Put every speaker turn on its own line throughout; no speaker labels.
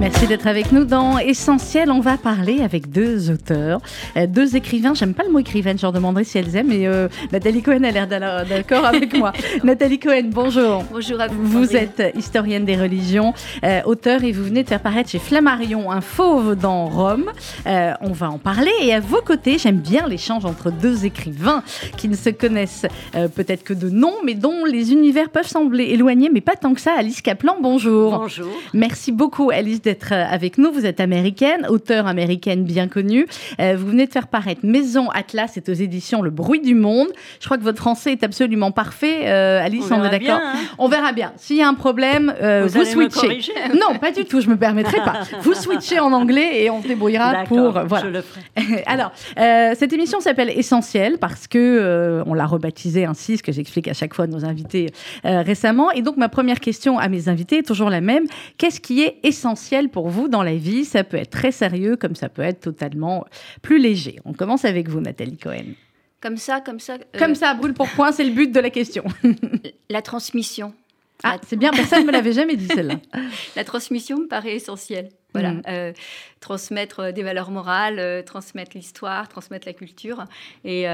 Merci d'être avec nous dans Essentiel. On va parler avec deux auteurs, euh, deux écrivains. J'aime pas le mot écrivaine, je leur demanderai si elles aiment, mais euh, Nathalie Cohen a l'air d'accord avec moi. Nathalie Cohen, bonjour.
Bonjour à vous.
Vous êtes historienne des religions, euh, auteur, et vous venez de faire paraître chez Flammarion un fauve dans Rome. on va en parler. Et à vos côtés, j'aime bien l'échange entre deux écrivains qui ne se connaissent peut-être que de nom, mais dont les univers peuvent sembler éloignés, mais pas tant que ça. Alice Kaplan, bonjour.
Bonjour.
Merci beaucoup, Alice d'être euh, avec nous. Vous êtes américaine, auteure américaine bien connue. Euh, vous venez de faire paraître Maison Atlas, c'est aux éditions Le Bruit du Monde. Je crois que votre français est absolument parfait. Euh, Alice, on, est d'accord
hein.
On verra bien. S'il y a un problème, vous, switchez. non, pas du tout, je me permettrai pas. Vous switchez en anglais et on se débrouillera pour.
Voilà. Je le ferai.
Alors, cette émission s'appelle Essentiel parce que on l'a rebaptisée ainsi, ce que j'explique à chaque fois à nos invités récemment. Et donc, ma première question à mes invités est toujours la même. Qu'est-ce qui est essentiel pour vous dans la vie. Ça peut être très sérieux comme ça peut être totalement plus léger. On commence avec vous, Nathalie Cohen.
Comme ça, comme ça.
Euh, comme ça, brûle pour point, c'est le but de la question.
la transmission.
Ah, c'est bien, personne ne me l'avait jamais dit celle-là.
la transmission me paraît essentielle. Voilà, mm. euh, transmettre euh, des valeurs morales, euh, transmettre l'histoire, transmettre la culture. Et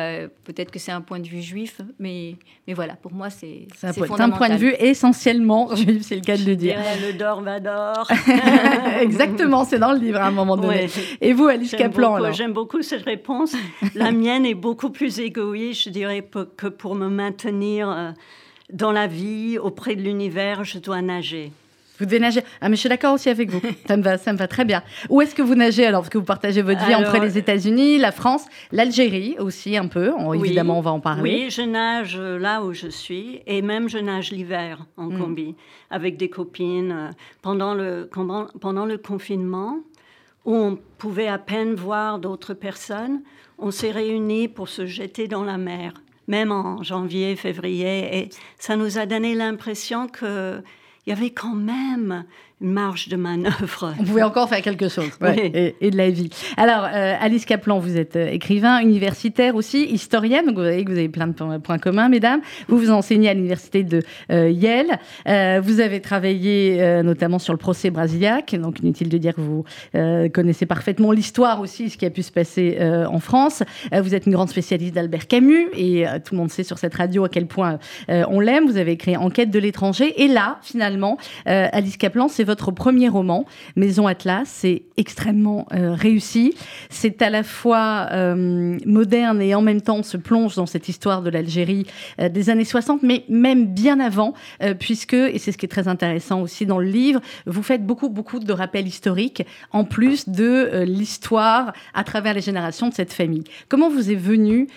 peut-être que c'est un point de vue juif, mais, mais voilà, pour moi, c'est
C'est un point de vue essentiellement juif, c'est le cas de le dire.
le dormador.
Exactement, c'est dans le livre à un moment donné. Et vous, Alice Kaplan
J'aime beaucoup cette réponse. la mienne est beaucoup plus égoïste, je dirais, que pour me maintenir dans la vie, auprès de l'univers, je dois nager.
Vous devez nager. Ah, mais je suis d'accord aussi avec vous. ça, me va, ça me va très bien. Où est-ce que vous nagez alors Parce que vous partagez votre vie entre les États-Unis, la France, l'Algérie aussi un peu. évidemment, on va en parler.
Oui, je nage là où je suis. Et même, je nage l'hiver en hmm. combi avec des copines. Pendant le, pendant le confinement, où on pouvait à peine voir d'autres personnes, on s'est réunis pour se jeter dans la mer même en janvier, février. Et ça nous a donné l'impression qu'il y avait quand même marge de manœuvre.
On pouvait encore faire quelque chose, et, de la vie. Alors, euh, Alice Kaplan, vous êtes euh, écrivain, universitaire aussi, historienne, donc vous voyez que vous avez plein de points communs, mesdames. Vous vous enseignez à l'université de euh, Yale. vous avez travaillé notamment sur le procès brasiliaque, donc inutile de dire que vous connaissez parfaitement l'histoire aussi, ce qui a pu se passer en France. vous êtes une grande spécialiste d'Albert Camus, et tout le monde sait sur cette radio à quel point on l'aime. Vous avez écrit Enquête de l'étranger, et là, finalement, Alice Kaplan, c'est votre premier roman, Maison Atlas. C'est extrêmement euh, réussi. C'est à la fois euh, moderne et en même temps se plonge dans cette histoire de l'Algérie euh, des années 60, mais même bien avant, puisque, et c'est ce qui est très intéressant aussi dans le livre, vous faites beaucoup, beaucoup de rappels historiques, en plus de l'histoire à travers les générations de cette famille. Comment vous est venue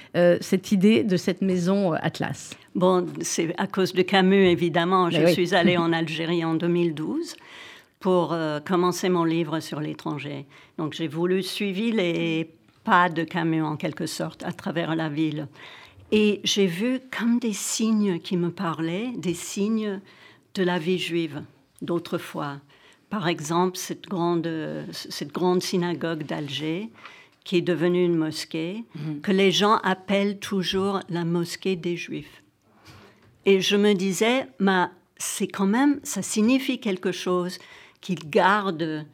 cette idée de cette maison Atlas?
Bon, c'est à cause de Camus, évidemment. Je suis allée en Algérie en 2012 pour euh, commencer mon livre sur l'étranger. Donc j'ai voulu suivre les pas de Camus en quelque sorte à travers la ville. Et j'ai vu comme des signes qui me parlaient, des signes de la vie juive d'autrefois. Par exemple, cette grande, cette grande synagogue d'Alger, qui est devenue une mosquée, mhm. que les gens appellent toujours la mosquée des Juifs. Et je me disais, c'est quand même, ça signifie quelque chose qu'il garde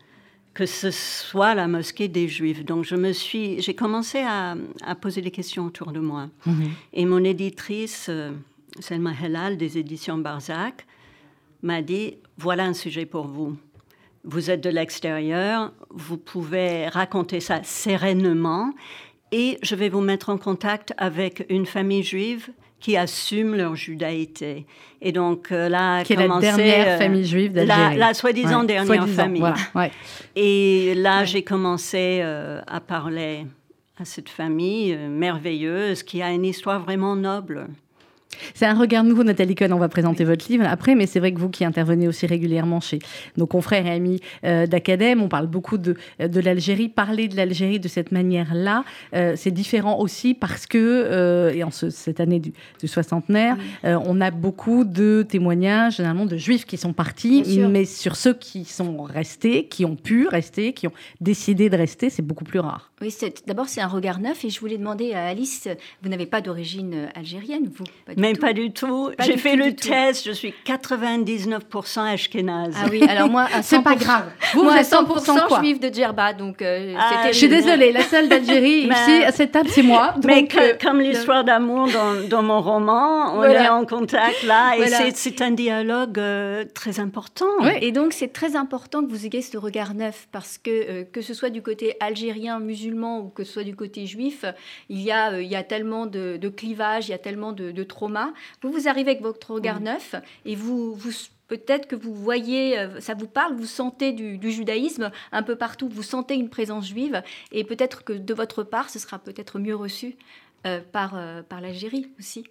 que ce soit la mosquée des Juifs. Donc je me suis, j'ai commencé à, poser des questions autour de moi. Mhm. Et mon éditrice, euh, Selma Helal des éditions Barzac, m'a dit voilà un sujet pour vous. Vous êtes de l'extérieur, vous pouvez raconter ça sereinement, et je vais vous mettre en contact avec une famille juive qui assument leur judaïté. Et donc euh, là,
qui est la dernière euh, famille juive d'Algérie.
La, soi-disant dernière famille. Et là, j'ai commencé euh, à parler à cette famille merveilleuse qui a une histoire vraiment noble.
C'est un regard nouveau, Nathalie Cohn. On va présenter votre livre après, mais c'est vrai que vous qui intervenez aussi régulièrement chez nos confrères et amis euh, d'Acadème, on parle beaucoup de, de l'Algérie. Parler de l'Algérie de cette manière-là, euh, c'est différent aussi parce que, euh, et en cette année du, du soixantenaire, on a beaucoup de témoignages, généralement de juifs qui sont partis, mais sur ceux qui sont restés, qui ont pu rester, qui ont décidé de rester, c'est beaucoup plus rare.
Oui, d'abord, c'est un regard neuf et je voulais demander à Alice, vous n'avez pas d'origine algérienne, vous?
Pas du tout. J'ai fait le test, je suis 99% ashkénaze.
Ah oui, alors moi, c'est pas grave. Vous, moi, êtes 100%, 100
juif de Djerba, donc euh,
ah, Je suis désolée, la seule d'Algérie ici à cette table, c'est moi.
mais euh, comme l'histoire d'amour dans, dans, mon roman, on est en contact là, et c'est un dialogue euh, très important.
Oui. Et donc, c'est très important que vous ayez ce regard neuf, parce que que ce soit du côté algérien, musulman, ou que ce soit du côté juif, il y a, il y a tellement de, de clivages, il y a tellement de, de traumas. Vous, vous arrivez avec votre regard neuf, et vous, vous Peut-être que vous voyez, euh, ça vous parle, vous sentez du, judaïsme un peu partout, vous sentez une présence juive, et peut-être que de votre part, ce sera peut-être mieux reçu euh, par, euh, par l'Algérie aussi.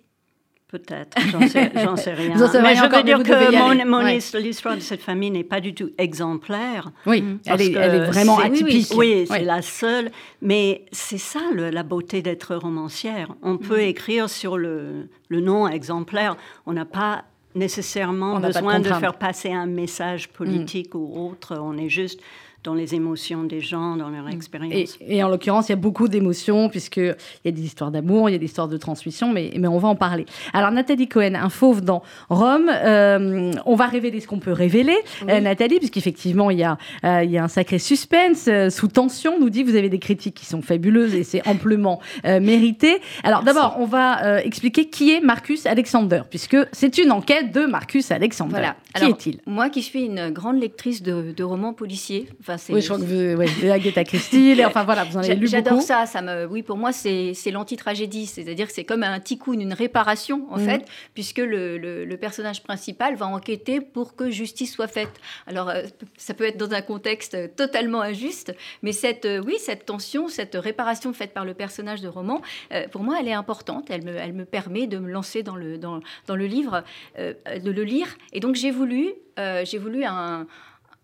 Peut-être, j'en sais, sais, rien. Mais je veux dire que l'histoire de cette famille n'est pas du tout exemplaire.
Oui, mm. elle est, elle, est, vraiment atypique.
Oui, c'est la seule. Mais c'est ça la beauté d'être romancière. On peut mm. écrire sur le, le nom exemplaire. On n'a pas nécessairement besoin de, faire passer un message politique ou autre. On est juste dans les émotions des gens, dans leur mm. expérience.
Et, en l'occurrence, il y a beaucoup d'émotions, puisqu'il y a des histoires d'amour, il y a des histoires de transmission, mais, mais on va en parler. Alors, Nathalie Cohen, un fauve dans Rome, euh, on va révéler ce qu'on peut révéler, euh, Nathalie, puisqu'effectivement, il, y a, euh, il y a un sacré suspense, sous tension, nous dit, vous avez des critiques qui sont fabuleuses et c'est amplement mérité. Alors, d'abord, on va expliquer qui est Marcus Alexander, puisque c'est une enquête de Marcus Alexander. Voilà. Qui est-il?
Moi qui suis une grande lectrice de, de romans policiers, enfin,
oui, je crois que vous, ouais, Agatha Christie, et, enfin voilà, vous en avez lu
J'adore ça, ça me, oui, pour moi, c'est l'anti-tragédie, c'est-à-dire que c'est comme un tikkun, une réparation, en mhm. fait, puisque le, le, personnage principal va enquêter pour que justice soit faite. Alors, euh, ça peut être dans un contexte totalement injuste, mais cette, euh, oui, cette tension, cette réparation faite par le personnage de roman, euh, pour moi, elle est importante, elle me, elle me permet de me lancer dans le, dans, dans le livre, de le lire, et donc j'ai voulu, j'ai voulu un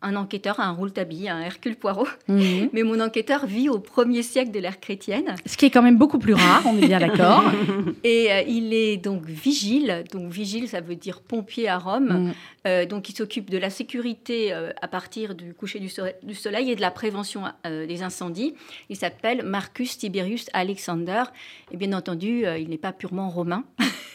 un enquêteur, un Rouletabille, un Hercule Poirot. Mhm. Mais mon enquêteur vit au premier siècle de l'ère chrétienne.
Ce qui est quand même beaucoup plus rare, on est bien d'accord.
Et euh, il est donc vigile. Donc vigile, ça veut dire pompier à Rome. Mhm. Euh, donc il s'occupe de la sécurité euh, à partir du coucher du, soleil, et de la prévention des incendies. Il s'appelle Marcus Tiberius Alexander. Et bien entendu, il n'est pas purement romain.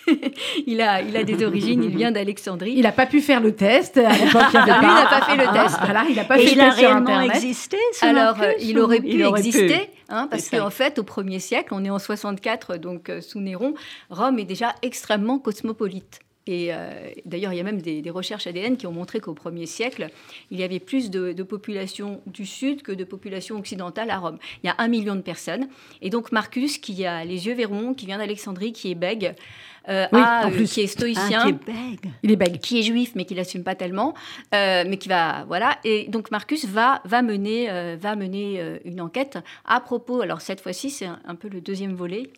il, a, il a des origines, il vient d'Alexandrie.
Il n'a pas pu faire le test. À l'époque, il
n'a pas fait le test.
il n'a pas fait
test sur Internet. existé
Alors, euh, il aurait pu exister. Hein, parce qu'en fait, au 1er siècle, on est en 64, donc euh, sous Néron, Rome est déjà extrêmement cosmopolite. Et euh, d'ailleurs, il y a même des, recherches ADN qui ont montré qu'au 1er siècle, il y avait plus de, de, population du sud que de population occidentale à Rome. Il y a un million de personnes. Et donc Marcus, qui a les yeux verrons, qui vient d'Alexandrie, qui est bègue, euh, euh, qui est stoïcien,
qui est bègue.
il est bègue,
qui est juif mais qui l'assume pas tellement, euh, mais qui va voilà. Et donc Marcus va va mener va mener une enquête à propos. Alors cette fois-ci c'est un, peu le deuxième volet.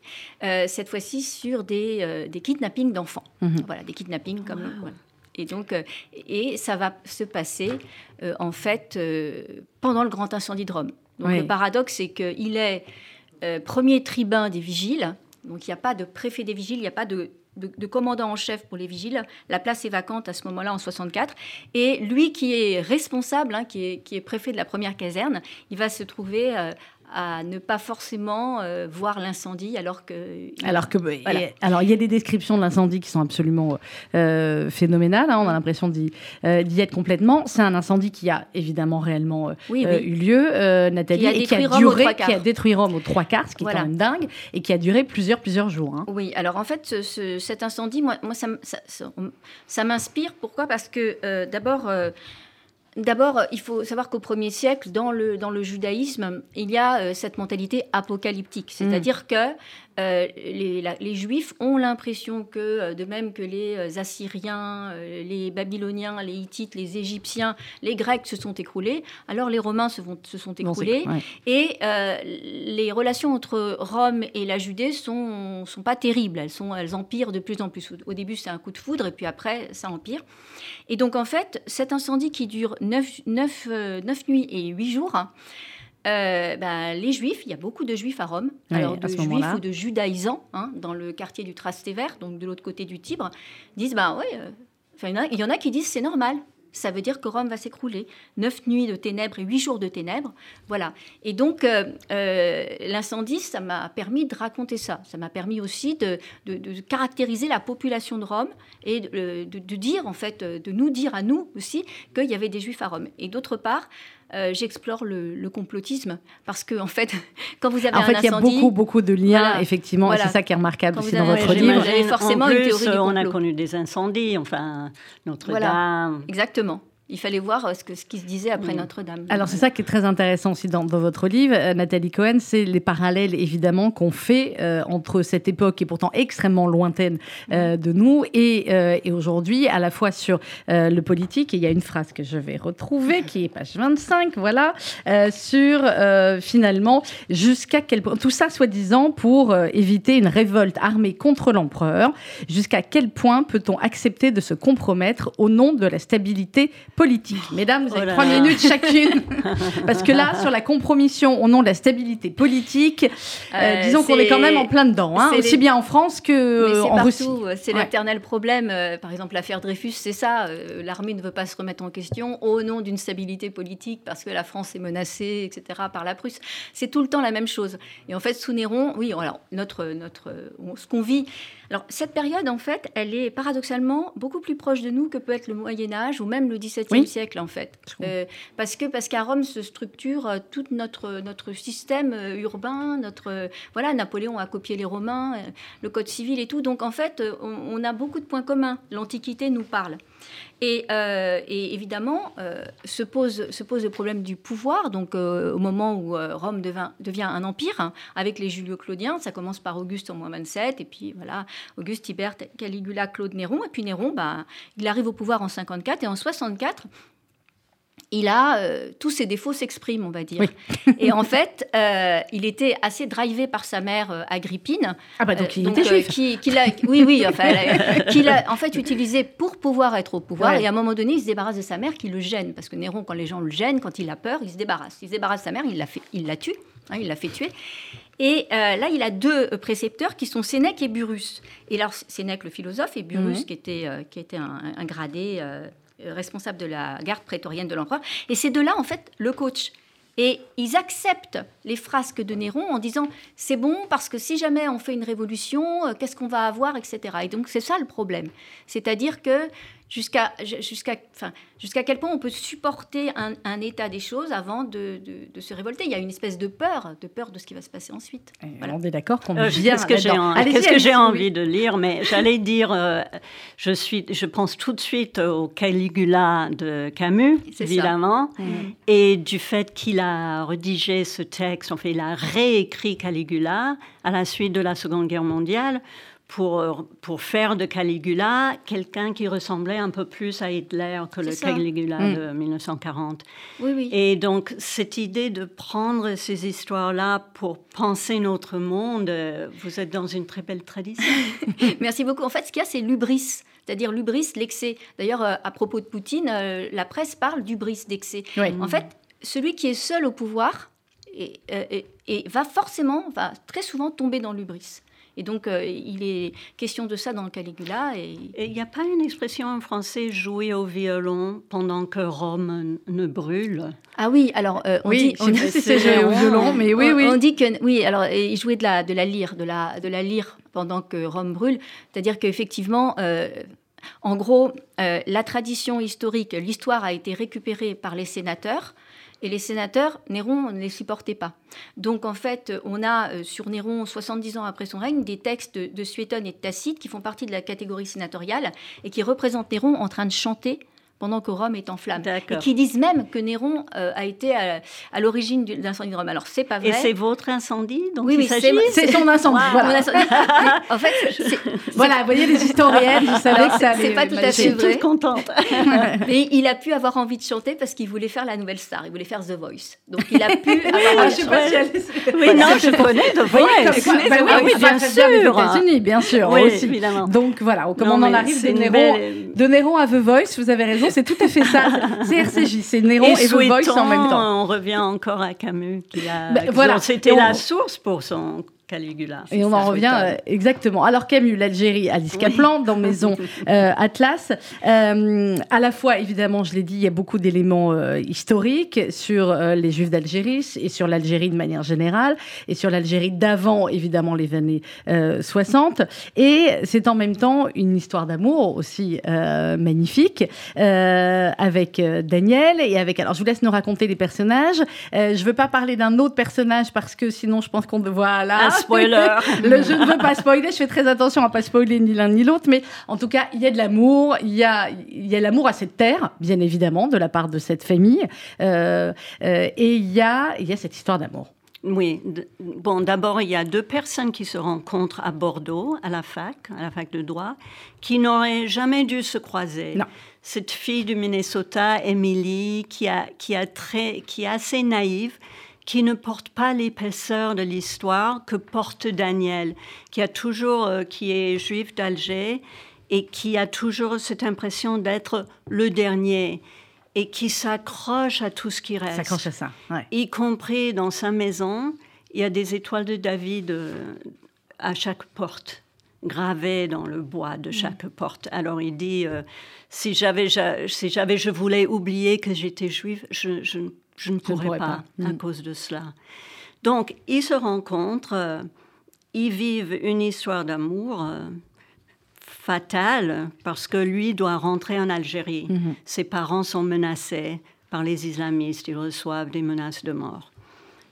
cette fois-ci sur des des kidnappings d'enfants. Mhm. Voilà des kidnappings comme Et donc, et ça va se passer en fait pendant le grand incendie de Rome. Donc le paradoxe, c'est qu'il est premier tribun des vigiles, donc il n'y a pas de préfet des vigiles, il n'y a pas de, commandant en chef pour les vigiles. La place est vacante à ce moment-là en 64. Et lui qui est responsable, hein, qui, est, préfet de la première caserne, il va se trouver euh, à ne pas forcément euh, voir l'incendie alors que
alors que alors il y a des descriptions de l'incendie qui sont absolument euh, phénoménales hein, on a l'impression d'y euh, être complètement. C'est un incendie qui a évidemment réellement eu lieu Nathalie
qui a,
et
qui a duré
qui a détruit Rome aux trois quarts ce qui est quand même dingue et qui a duré plusieurs plusieurs jours hein.
oui alors en fait cet incendie moi, moi ça, ça, ça m'inspire. Pourquoi? Parce que d'abord D'abord, il faut savoir qu'au premier siècle, dans le, dans le judaïsme, il y a euh, cette mentalité apocalyptique. Mm. C'est-à-dire que euh, les, Juifs ont l'impression que, euh, de même que les Assyriens, les Babyloniens, les Hittites, les Égyptiens, les Grecs se sont écroulés, alors les Romains se, se sont écroulés. Et les relations entre Rome et la Judée sont, sont pas terribles. Elles, sont, elles empirent de plus en plus. Au début, c'est un coup de foudre, et puis après, ça empire. Et donc, en fait, cet incendie qui dure neuf, euh, nuits et huit jours, euh, bah, les Juifs, il y a beaucoup de Juifs à Rome, alors de Juifs ou de judaïsants, hein, dans le quartier du Trastevere, donc de l'autre côté du Tibre, disent bah ouais, euh, il y en a qui disent c'est normal, ça veut dire que Rome va s'écrouler. Neuf nuits de ténèbres et huit jours de ténèbres, voilà. Et donc, euh, euh, l'incendie, ça m'a permis de raconter ça. Ça m'a permis aussi de, caractériser la population de Rome et de, de, dire, en fait, de nous dire à nous aussi qu'il y avait des Juifs à Rome. Et d'autre part, euh, j'explore le, complotisme parce que en fait, quand vous avez
en
un
fait, il y a beaucoup beaucoup de liens effectivement, et c'est ça qui est remarquable aussi dans votre livre.
Vous avez forcément une théorie du complot. On a connu des incendies, enfin Notre-Dame.
Exactement il fallait voir euh, ce, que, ce qui se disait après Notre-Dame.
Alors c'est ça qui est très intéressant aussi dans, votre livre, euh, Nathalie Cohen, c'est les parallèles évidemment qu'on fait euh, entre cette époque qui est pourtant extrêmement lointaine de nous et, et aujourd'hui, à la fois sur le politique, et il y a une phrase que je vais retrouver qui est page 25, voilà, sur finalement jusqu'à quel point, tout ça soi-disant pour éviter une révolte armée contre l'empereur, jusqu'à quel point peut-on accepter de se compromettre au nom de la stabilité politique. Mesdames, vous avez oh trois minutes chacune. Parce que là, sur la compromission au nom de la stabilité politique, euh, euh, disons qu'on est quand même en plein dedans, hein, aussi bien en France que en Russie.
C'est l'éternel problème. Euh, par exemple, l'affaire Dreyfus, c'est ça. L'armée ne veut pas se remettre en question au nom d'une stabilité politique parce que la France est menacée, etc., par la Prusse. C'est tout le temps la même chose. Et en fait, sous Néron, oui, alors, notre, notre, ce qu'on vit, alors, cette période, en fait, elle est paradoxalement beaucoup plus proche de nous que peut être le Moyen-Âge ou même le XVIIe siècle, en fait. Euh, parce que parce qu'à Rome se structure euh, tout notre, notre système euh, urbain, notre. voilà, Napoléon a copié les Romains, le Code civil et tout. Donc, en fait, on a beaucoup de points communs. L'Antiquité nous parle. Euh, et, évidemment, euh, se, pose, se pose le problème du pouvoir. Donc, euh, au moment où Rome devient, un empire, hein, avec les Julio-Claudiens, ça commence par Auguste en moins 27, et puis voilà, Auguste, Tibère, Caligula, Claude, Néron. Et puis Néron, bah, il arrive au pouvoir en 54, et en 64, il a euh, tous ses défauts s'expriment, on va dire. Et en fait, euh, il était assez drivé par sa mère euh, Agrippine.
Ah bah donc il était juif.
Qui, oui, oui, enfin, qu'il a en fait utilisé pour pouvoir être au pouvoir. Et à un moment donné, il se débarrasse de sa mère qui le gêne, parce que Néron, quand les gens le gênent, quand il a peur, il se débarrasse. Il se débarrasse de sa mère, il la fait, il la tue, hein, il l'a fait tuer. Et là, il a deux précepteurs qui sont Sénèque et Burrus. Et alors, Sénèque, le philosophe, et Burrus, mhm. qui était, qui était un, un gradé responsable de la garde prétorienne de l'empereur. Et c'est de là, en fait, le coach. Et ils acceptent les frasques de Néron en disant c'est bon parce que si jamais on fait une révolution, euh, qu'est-ce qu'on va avoir, etc. Et donc c'est ça le problème. C'est-à-dire que jusqu'à jusqu'à enfin, jusqu'à quel point on peut supporter un, état des choses avant de, de, se révolter. Il y a une espèce de peur, de peur de ce qui va se passer ensuite.
Voilà. On est d'accord qu'on
euh, Qu'est-ce que j'ai qu'est-ce que j'ai envie de lire? Mais j'allais dire, euh, je suis, je pense tout de suite au Caligula de Camus, évidemment, mm. et du fait qu'il a rédigé ce texte. En fait, il a réécrit Caligula à la suite de la Seconde Guerre mondiale pour, pour faire de Caligula quelqu'un qui ressemblait un peu plus à Hitler que le Caligula mm. de 1940.
Oui, oui.
Et donc, cette idée de prendre ces histoires-là pour penser notre monde, euh, vous êtes dans une très belle tradition.
Merci beaucoup. En fait, ce qu'il y a, c'est l'ubris c'est-à-dire l'ubris, l'excès. D'ailleurs, euh, à propos de Poutine, euh, la presse parle d'ubris, d'excès. En fait, celui qui est seul au pouvoir et, et va forcément, va très souvent tomber dans l'ubris. Et donc, euh, il est question de ça dans le Caligula. Et
il n'y a pas une expression en français jouer au violon pendant que Rome ne brûle?
Ah oui, alors
euh, on oui, dit, on si c'est jouer au violon, mais oui, oui.
On dit que oui, alors il jouait de la de la lyre, de la de la lyre pendant que Rome brûle. C'est-à-dire qu'effectivement. Euh, en gros, la tradition historique, l'histoire a été récupérée par les sénateurs, et les sénateurs, Néron ne les supportait pas. Donc en fait, on a euh, sur Néron, 70 ans après son règne, des textes de Suétone et de Tacite qui font partie de la catégorie sénatoriale et qui représentent Néron en train de chanter pendant que Rome est en flammes. Et qui disent même que Néron euh, a été à, l'origine de l'incendie de Rome. Alors, c'est pas vrai.
Et c'est votre incendie
donc Oui, oui, c'est son incendie. Voilà. en fait,
voilà, vous voyez, les historiennes, vous savez que ça
C'est pas tout à fait
vrai. toute contente.
Mais il a pu avoir envie de chanter parce qu'il voulait faire la nouvelle star. Il voulait faire The Voice. Donc, il a pu avoir
ah, Je sais pas si elle...
Oui, non, je connais The Voice.
Bah, oui, bien sûr. États-Unis, bien sûr. Oui, évidemment. Donc, voilà, comment on en arrive de Néron à The Voice, vous avez raison c'est tout à fait ça. C'est RCJ, c'est Néron et, et Voice en même temps.
On revient encore à Camus, qui a. Ben, voilà. C'était la source pour son Caligula.
Et on en revient euh, exactement. Alors Camus, l'Algérie, Alice Kaplan dans Maison euh, Atlas. Euh, à la fois, évidemment, je l'ai dit, il y a beaucoup d'éléments historiques sur les Juifs d'Algérie et sur l'Algérie de manière générale et sur l'Algérie d'avant, évidemment, les années 60. Et c'est en même temps une histoire d'amour aussi magnifique avec Daniel et avec. Alors, je vous laisse nous raconter les personnages. je ne veux pas parler d'un autre personnage parce que sinon, je pense qu'on voit là
spoiler.
le, je ne veux pas spoiler, je fais très attention à pas spoiler ni l'un ni l'autre, mais en tout cas, il y a de l'amour, il y a, il y a l'amour à cette terre, bien évidemment, de la part de cette famille, euh, euh, et il y a, il y a cette histoire d'amour.
Oui. Bon, d'abord, il y a deux personnes qui se rencontrent à Bordeaux, à la fac, à la fac de droit, qui n'auraient jamais dû se croiser.
Non.
Cette fille du Minnesota, Emily, qui, a, qui, a très, qui est assez naïve, qui ne porte pas l'épaisseur de l'histoire que porte Daniel, qui a toujours, euh, qui est juif d'Alger et qui a toujours cette impression d'être le dernier et qui s'accroche à tout ce qui reste.
S'accroche à ça,
Y compris dans sa maison, il y a des étoiles de David euh, à chaque porte gravées dans le bois de mm. chaque porte. Alors il dit, euh, si j'avais, si j'avais, je voulais oublier que j'étais juif, je, je je ne pourrais, pas, à mm. cause de cela. Donc, ils se rencontrent, euh, ils vivent une histoire d'amour euh, fatale parce que lui doit rentrer en Algérie. Mm-hmm. Ses parents sont menacés par les islamistes, ils reçoivent des menaces de mort.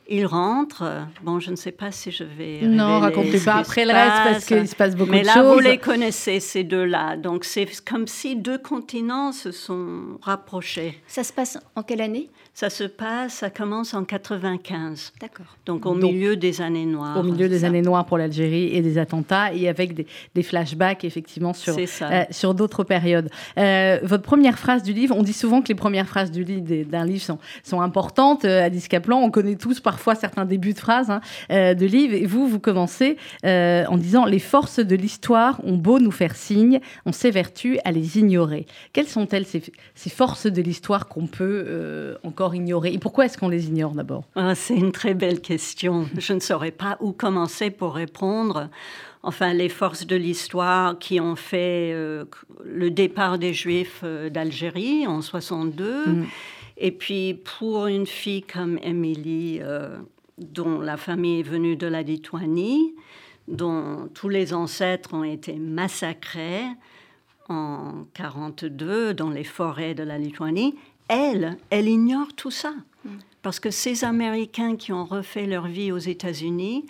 Il rentre. Bon, je ne sais pas si je vais.
Non, racontez pas après le reste parce qu'il se passe beaucoup
de
choses.
Mais là, vous les connaissez, ces deux-là. Donc, c'est comme si deux continents se sont rapprochés.
Ça se passe en quelle année?
Ça se passe, ça commence en 95.
D'accord.
Donc au milieu des années noires.
Au milieu des années noires pour l'Algérie et des attentats et avec des, flashbacks effectivement sur, euh, sur d'autres périodes. Euh, votre première phrase du livre, on dit souvent que les premières phrases du livre, d'un livre sont, sont importantes. Euh, à Kaplan, on connaît tous parfois certains débuts de phrases hein, de livres. Et vous, vous commencez en disant Les forces de l'histoire ont beau nous faire signe, on s'évertue à les ignorer. Quelles sont-elles ces, ces forces de l'histoire qu'on peut encore ignorer Et pourquoi est-ce qu'on les ignore d'abord?
Ah, C'est une très belle question. Je ne saurais pas où commencer pour répondre. Enfin, les forces de l'histoire qui ont fait euh, le départ des Juifs euh, d'Algérie en 62. Mm. Et puis, pour une fille comme Émilie, euh, dont la famille est venue de la Lituanie, dont tous les ancêtres ont été massacrés en 42 dans les forêts de la Lituanie, elle, elle ignore tout ça. Mm. Parce que ces Américains qui ont refait leur vie aux États-Unis,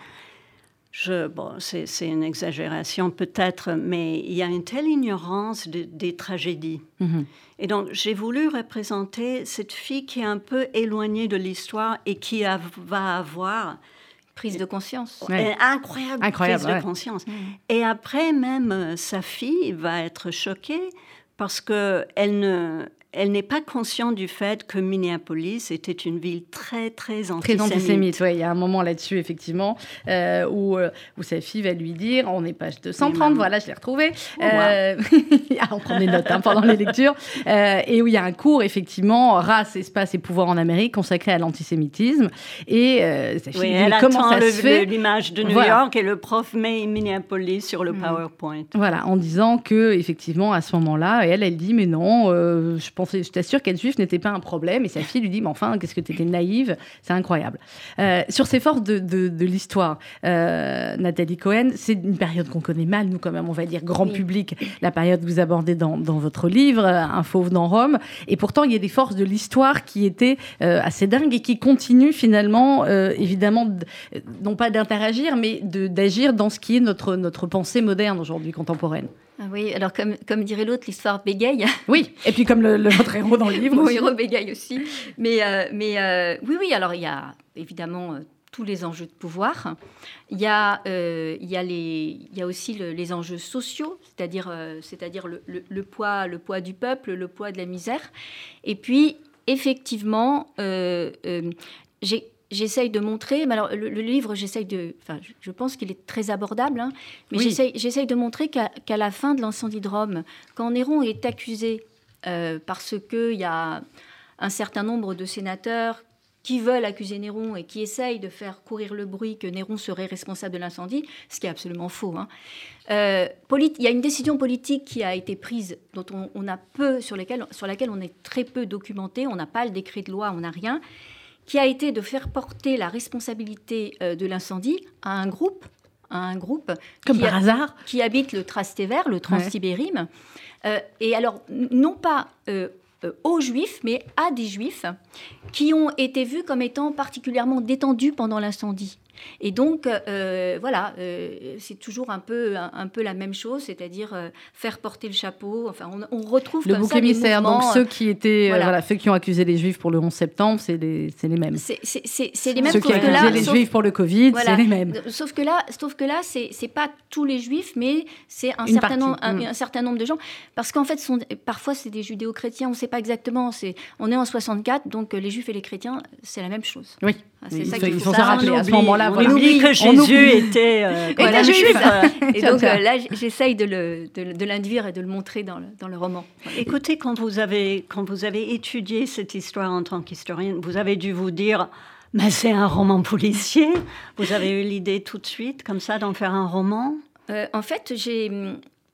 bon, c'est une exagération peut-être, mais il y a une telle ignorance des tragédies. Mm-hmm. Et donc, j'ai voulu représenter cette fille qui est un peu éloignée de l'histoire et qui va avoir
prise de conscience.
Incroyable,
Incroyable,
prise de conscience. Mm. Et après, même euh, sa fille va être choquée parce qu'elle ne, elle n'est pas consciente du fait que Minneapolis était une ville très, très antisémite. Très antisémite,
oui. Il y a un moment là-dessus, effectivement, euh, où, euh, où, sa fille va lui dire, on est page 230, voilà, je l'ai retrouvé. Oh, euh, ah, on prend des notes hein, pendant les lectures. et où il y a un cours, effectivement, race, espace et pouvoir en Amérique, consacré à l'antisémitisme. Et sa fille
oui, dit, comment ça se fait l'image de New York et le prof met Minneapolis sur le mm. PowerPoint.
Voilà, en disant que, effectivement, à ce moment-là, elle, elle dit, mais non, je pense je t'assure qu'être juif n'était pas un problème. Et sa fille lui dit, mais enfin, qu'est-ce que tu étais naïve C'est incroyable. Euh, sur ces forces de, l'histoire, euh, Nathalie Cohen, c'est une période qu'on connaît mal, nous quand même, on va dire grand public, la période que vous abordez dans, votre livre, Un fauve dans Rome. Et pourtant, il y a des forces de l'histoire qui étaient euh, assez dingues et qui continuent finalement, évidemment, non pas d'interagir, mais d'agir dans ce qui est notre, notre pensée moderne aujourd'hui, contemporaine.
Ah oui, alors comme, comme dirait l'autre, l'histoire bégaye.
Oui, et puis comme le, votre héros dans le livre.
Mon héros bégaye aussi. Mais, euh, mais euh, oui, oui, alors il y a évidemment euh, tous les enjeux de pouvoir. Il y a, il y a, les, il y a aussi les enjeux sociaux, c'est-à-dire c'est-à-dire le, le, poids, le poids du peuple, le poids de la misère. Et puis, effectivement, j'ai j'essaye de montrer, mais alors le, livre, j'essaye de, enfin, je, pense qu'il est très abordable, hein, mais j'essaye de montrer qu'à la fin de l'incendie de Rome, quand Néron est accusé euh, parce qu'il y a un certain nombre de sénateurs qui veulent accuser Néron et qui essayent de faire courir le bruit que Néron serait responsable de l'incendie, ce qui est absolument faux. Hein. Euh, il y a une décision politique qui a été prise, dont on, a peu, sur, sur laquelle on est très peu documenté, on n'a pas le décret de loi, on n'a rien, qui a été de faire porter la responsabilité euh, de l'incendie à un groupe, à un groupe
Comme par hasard.
qui habite le Trastevere, le Transsibérim. Euh, et alors, non pas euh, aux juifs, mais à des juifs qui ont été vus comme étant particulièrement détendus pendant l'incendie. Et donc, euh, voilà, euh, c'est toujours un peu, un, peu la même chose, c'est-à-dire euh, faire porter le chapeau. Enfin, on, retrouve
le bouc émissaire. Donc ceux qui étaient, voilà. ceux qui ont accusé les Juifs pour le 11 septembre, c'est les, c'est les mêmes.
C'est, les mêmes.
Ceux qui ont accusé les Juifs pour le Covid, c'est les mêmes.
Sauf que là, sauf que là, c'est, c'est pas tous les Juifs, mais c'est un certain nombre, mm. un, certain nombre de gens, parce qu'en fait, sont, parfois c'est des judéo-chrétiens. On ne sait pas exactement. C'est, on est en 64, donc les Juifs et les chrétiens, c'est la même chose.
Oui. Ah, c'est ça qu'il faut, se rappeler à ce moment-là.
On oublie que Jésus était, euh,
juif. et donc euh, là, j'essaye de, l'induire et de le montrer dans le, roman.
Écoutez, quand vous, avez, quand vous avez étudié cette histoire en tant qu'historienne, vous avez dû vous dire... Mais c'est un roman policier. Vous avez eu l'idée tout de suite, comme ça, d'en faire un roman?
Euh, En fait, j'ai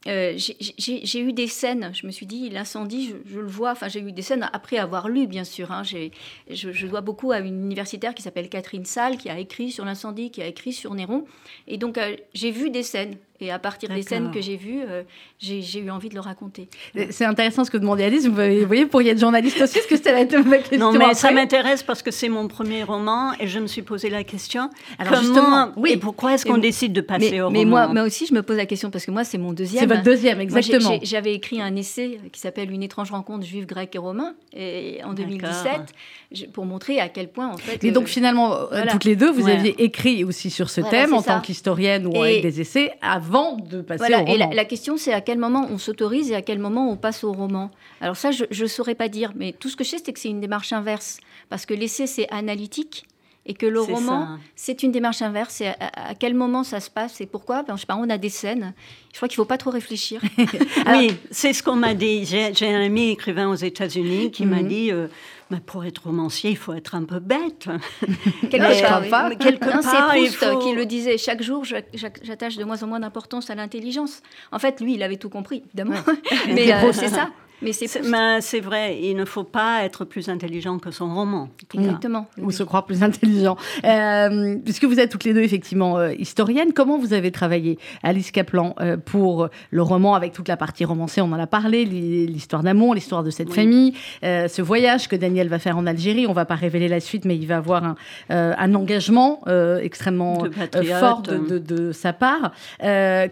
euh, j'ai eu des scènes, je me suis dit, l'incendie, je, le vois, enfin j'ai eu des scènes après avoir lu, bien sûr. Hein, je, je, dois beaucoup à une universitaire qui s'appelle Catherine Salle, qui a écrit sur l'incendie, qui a écrit sur Néron. Et donc euh, j'ai vu des scènes. Et à partir des scènes que j'ai vues, euh, j'ai eu envie de le raconter.
C'est intéressant ce que demandait Alice. Vous voyez, vous pourriez être journaliste aussi, parce que c'était la ma question.
Non, mais ça m'intéresse parce que c'est mon premier roman et je me suis posé la question. Alors comment, oui. Et pourquoi est-ce qu'on décide de passer au roman
Mais moi, moi aussi, je me pose la question parce que moi, c'est mon deuxième.
C'est votre deuxième, exactement.
J'avais écrit un essai qui s'appelle Une étrange rencontre juive, grecque et romain et, en 2017 pour montrer à quel point, en fait.
Et donc, euh, finalement, euh, toutes les deux, vous aviez écrit aussi sur ce thème en tant qu'historienne ou avec des essais avant de passer
voilà,
au roman.
Et la, question, c'est à quel moment on s'autorise et à quel moment on passe au roman. Alors ça, je ne saurais pas dire, mais tout ce que je sais, c'est que c'est une démarche inverse. Parce que l'essai, c'est analytique. Et que le roman, c'est une démarche inverse. Et à, quel moment ça se passe et pourquoi? Ben, Je sais pas, on a des scènes. Je crois qu'il ne faut pas trop réfléchir.
oui, c'est ce qu'on m'a dit. J'ai un ami écrivain aux États-Unis qui m'a mhm. dit euh, mais pour être romancier, il faut être un peu bête.
quelque part, Proust qui le disait. Chaque jour, j'attache de moins en moins d'importance à l'intelligence. En fait, lui, il avait tout compris, évidemment. Mais euh, c'est ça.
Mais c'est vrai, il ne faut pas être plus intelligent que son roman.
Exactement.
Ou se croire plus intelligent. Euh, puisque vous êtes toutes les deux effectivement euh, historiennes, comment vous avez travaillé, Alice Kaplan, euh, pour le roman avec toute la partie romancée On en a parlé, l'histoire d'amour, l'histoire de cette famille, ce voyage que Daniel va faire en Algérie. On ne va pas révéler la suite, mais il va avoir un, un engagement extrêmement fort de, de, sa part.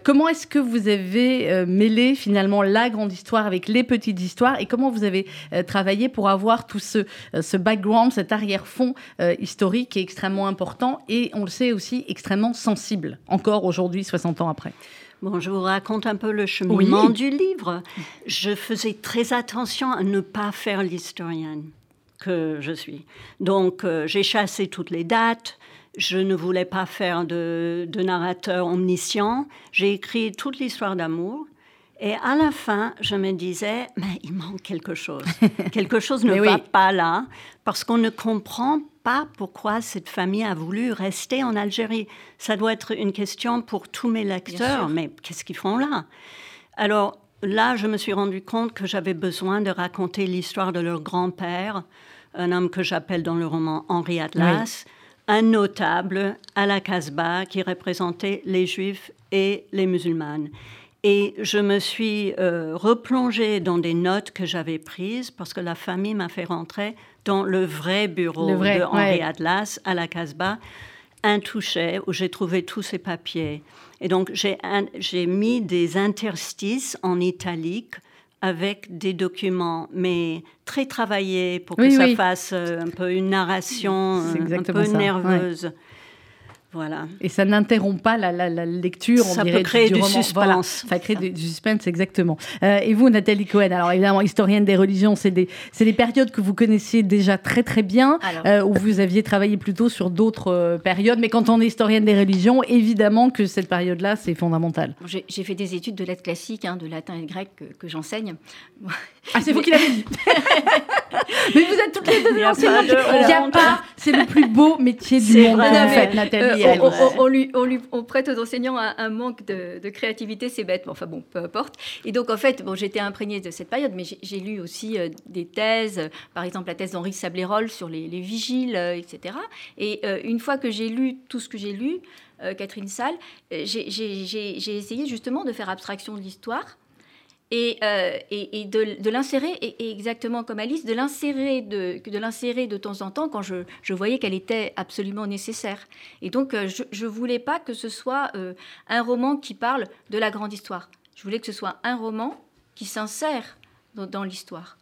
comment est-ce que vous avez mêlé finalement la grande histoire avec les petites d'histoire et comment vous avez euh, travaillé pour avoir tout ce, euh, ce background, cet arrière-fond euh, historique qui est extrêmement important et on le sait aussi extrêmement sensible, encore aujourd'hui, 60 ans après.
Bon, je vous raconte un peu le cheminement du livre. Je faisais très attention à ne pas faire l'historienne que je suis. Donc, j'ai chassé toutes les dates. Je ne voulais pas faire de, de narrateur omniscient. J'ai écrit toute l'histoire d'amour. Et à la fin, je me disais, mais il manque quelque chose. quelque chose ne va pas là, parce qu'on ne comprend pas pourquoi cette famille a voulu rester en Algérie. Ça doit être une question pour tous mes lecteurs, mais qu'est-ce qu'ils font là? Alors là, je me suis rendu compte que j'avais besoin de raconter l'histoire de leur grand-père, un homme que j'appelle dans le roman Henri Atlas. un notable à la Casbah qui représentait les juifs et les musulmanes. Et je me suis euh, replongée dans des notes que j'avais prises parce que la famille m'a fait rentrer dans le vrai bureau de Henri Atlas à la Casbah, intouché, où j'ai trouvé tous ces papiers. Et donc j'ai mis des interstices en italique avec des documents, mais très travaillés pour que ça fasse euh, un peu une narration un peu nerveuse. Voilà.
Et ça n'interrompt pas la, lecture,
on ça peut créer du, suspense.
ça crée du, suspense, exactement. Euh, et vous, Nathalie Cohen, alors évidemment, historienne des religions, c'est des, des périodes que vous connaissiez déjà très très bien, euh, où vous aviez travaillé plutôt sur d'autres euh, périodes. Mais quand on est historienne des religions, évidemment que cette période-là, c'est fondamental.
J'ai fait des études de lettres classiques, hein, de latin et de grec que, j'enseigne.
Ah, c'est vous qui l'avez dit Mais vous êtes toutes les deux enseignantes. Il n'y a pas, c'est le plus beau métier du monde, en fait, Nathalie
on, lui, on, lui, on prête aux enseignants un, manque de, créativité, c'est bête, enfin bon, peu importe. Et donc en fait, bon, j'étais imprégnée de cette période, mais j'ai lu aussi euh, des thèses, par exemple la thèse d'Henri Sablérol sur les, vigiles, euh, etc. Et euh, une fois que j'ai lu tout ce que j'ai lu, Catherine Salle, j'ai essayé justement de faire abstraction de l'histoire et, euh, et, de, l'insérer, exactement comme Alice, de l'insérer de, l'insérer de temps en temps quand je, voyais qu'elle était absolument nécessaire. Et donc, euh, je ne voulais pas que ce soit euh, un roman qui parle de la grande histoire. Je voulais que ce soit un roman qui s'insère dans l'histoire.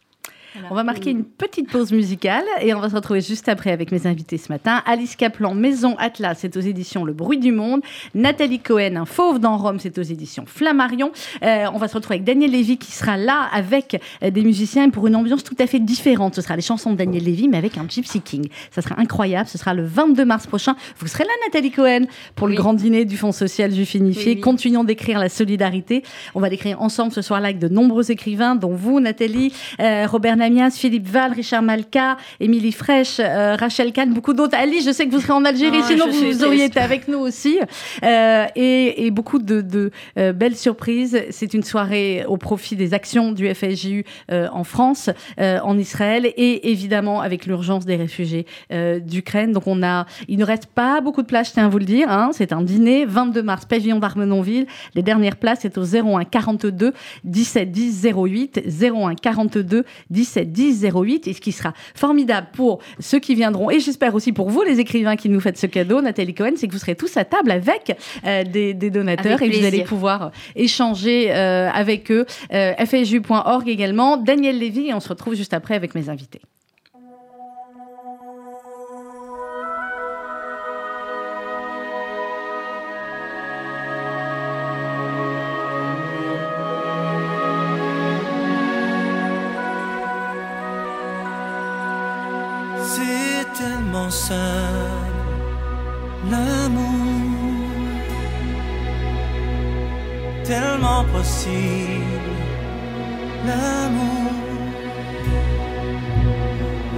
On va marquer une petite pause musicale et on va se retrouver juste après avec mes invités ce matin. Alice Kaplan, Maison Atlas, c'est aux éditions Le Bruit du Monde. Nathalie Cohen, Un Fauve dans Rome, c'est aux éditions Flammarion. Euh, on va se retrouver avec Daniel Lévy qui sera là avec euh, des musiciens pour une ambiance tout à fait différente. Ce sera les chansons de Daniel Lévy mais avec un Gypsy King. Ça sera incroyable. Ce sera le 22 mars prochain. Vous serez là, Nathalie Cohen, pour le grand dîner du Fonds social juif unifié. Continuons d'écrire la solidarité. On va l'écrire ensemble ce soir-là avec de nombreux écrivains, dont vous, Nathalie, euh, Robert Namias, Philippe Val, Richard Malka, Émilie Fraîche, euh, Rachel Kahn, beaucoup d'autres. Ali, je sais que vous serez en Algérie, ah, sinon vous, auriez été avec nous aussi. Euh, et, beaucoup de, euh, belles surprises. C'est une soirée au profit des actions du FSJU en France, en Israël et évidemment avec l'urgence des réfugiés d'Ukraine. Donc on a, il ne reste pas beaucoup de places, je tiens à vous le dire. Hein. C'est un dîner, 22 mars, pavillon d'Armenonville. Les dernières places, c'est au 01 42 17 10 08, 01 42 17 10 08 et ce qui sera formidable pour ceux qui viendront et j'espère aussi pour vous les écrivains qui nous faites ce cadeau, Nathalie Cohen, c'est que vous serez tous à table avec euh, des, donateurs et vous allez pouvoir euh, échanger euh, avec eux. fju.org également. Daniel Lévy et on se retrouve juste après avec mes invités.
L'amour. Tellement possible, l'amour.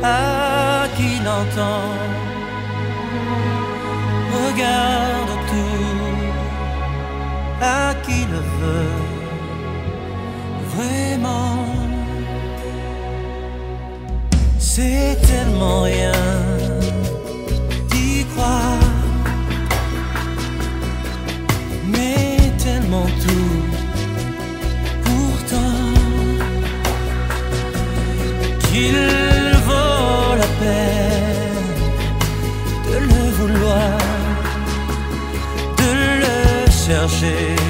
À qui l'entend? Regarde tout, à qui le veut? Vraiment. C'est tellement rien mais tellement tout. Pourtant, qu'il vaut la peine de le vouloir, de le chercher.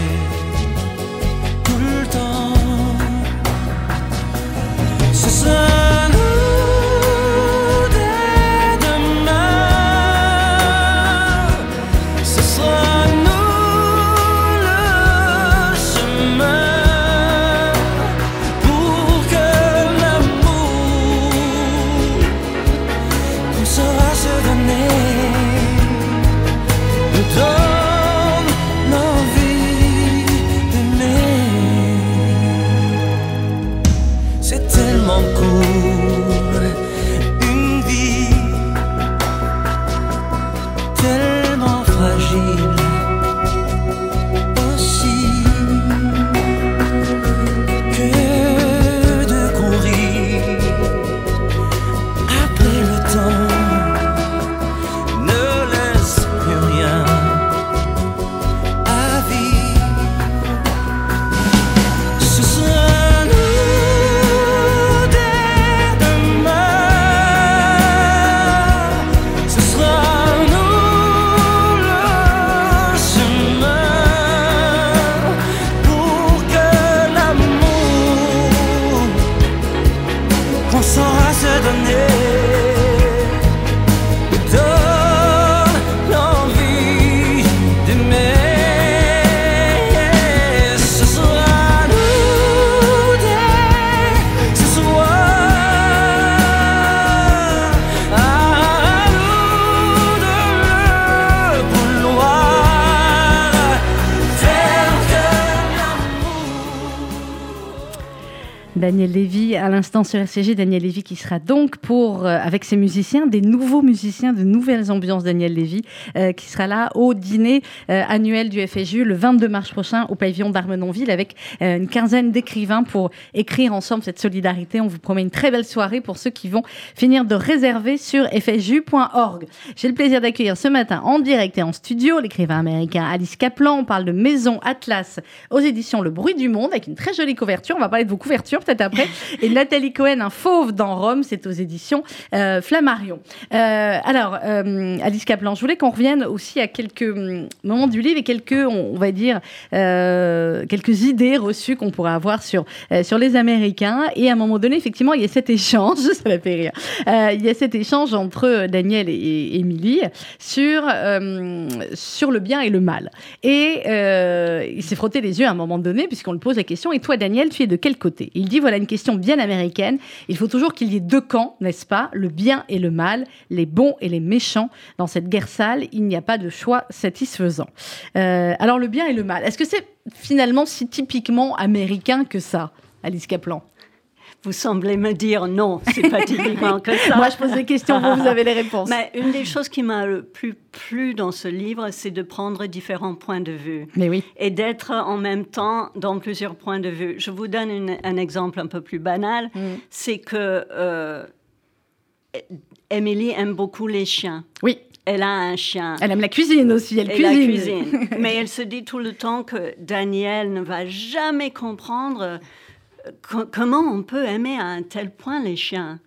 L'instant sur RCG, Daniel Lévy qui sera donc pour, euh, avec ses musiciens, des nouveaux musiciens, de nouvelles ambiances, Daniel Lévy, euh, qui sera là au dîner euh, annuel du FSU le 22 mars prochain au pavillon d'Armenonville avec une quinzaine d'écrivains pour écrire ensemble cette solidarité. On vous promet une très belle soirée pour ceux qui vont finir de réserver sur fsu.org. J'ai le plaisir d'accueillir ce matin en direct et en studio l'écrivain américain Alice Kaplan. On parle de Maison Atlas aux éditions Le Bruit du Monde avec une très jolie couverture. On va parler de vos couvertures peut-être après. Et Nathalie Cohen, Un fauve dans Rome, c'est aux éditions euh, Flammarion. Euh, alors, euh, Alice Kaplan, je voulais qu'on revienne aussi à quelques hum, moments du livre et quelques, on, va dire, quelques idées reçues qu'on pourrait avoir sur, sur les Américains. Et à un moment donné, effectivement, il y a cet échange, ça m'a fait rire, il y a cet échange entre Daniel et Émilie sur, sur le bien et le mal. Et il s'est frotté les yeux à un moment donné, puisqu'on le pose la question, et toi, Daniel, tu es de quel côté? Il dit, voilà une question bien américaine. Il faut toujours qu'il y ait deux camps, n'est-ce pas? Le bien et le mal, les bons et les méchants. Dans cette guerre sale, il n'y a pas de choix satisfaisant. Euh, alors le bien et le mal, est-ce que c'est finalement si typiquement américain que ça, Alice Kaplan?
Vous semblez me dire non, c'est pas typiquement que ça.
Moi, je pose des questions, vous, vous avez les réponses.
Mais une des choses qui m'a le plus plu dans ce livre, c'est de prendre différents points de vue.
Mais oui.
Et d'être en même temps dans plusieurs points de vue. Je vous donne un exemple un peu plus banal. Mm. C'est que euh, Emily aime beaucoup les chiens.
Oui.
Elle a un chien.
Elle aime la cuisine aussi, elle, cuisine. La cuisine.
Mais elle se dit tout le temps que Daniel ne va jamais comprendre comment on peut aimer à un tel point les chiens?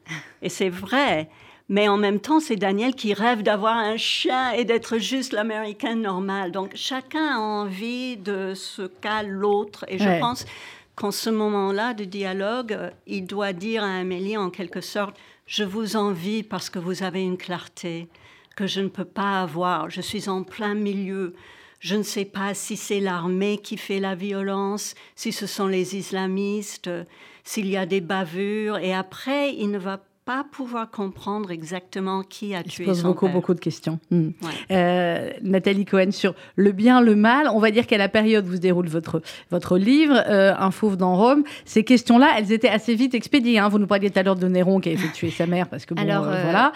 Et c'est vrai. Mais en même temps, c'est Daniel qui rêve d'avoir un chien et d'être juste l'américain normal. Donc chacun a envie de ce qu'a l'autre. Et je pense qu'en ce moment-là de dialogue, il doit dire à Amélie en quelque sorte, je vous envie parce que vous avez une clarté que je ne peux pas avoir. Je suis en plein milieu. Je ne sais pas si c'est l'armée qui fait la violence, si ce sont les islamistes, s'il y a des bavures. Et après, il ne va pas pouvoir comprendre exactement qui a
Il
tué
se pose beaucoup, beaucoup de questions. Hmm. Euh, Nathalie Cohen, sur le bien, le mal, on va dire qu'à la période où se déroule votre, votre livre, euh, Un fauve dans Rome, ces questions-là, elles étaient assez vite expédiées. Hein. Vous nous parliez tout à l'heure de Néron qui avait fait tuer sa mère, parce que bon, Alors, euh, voilà.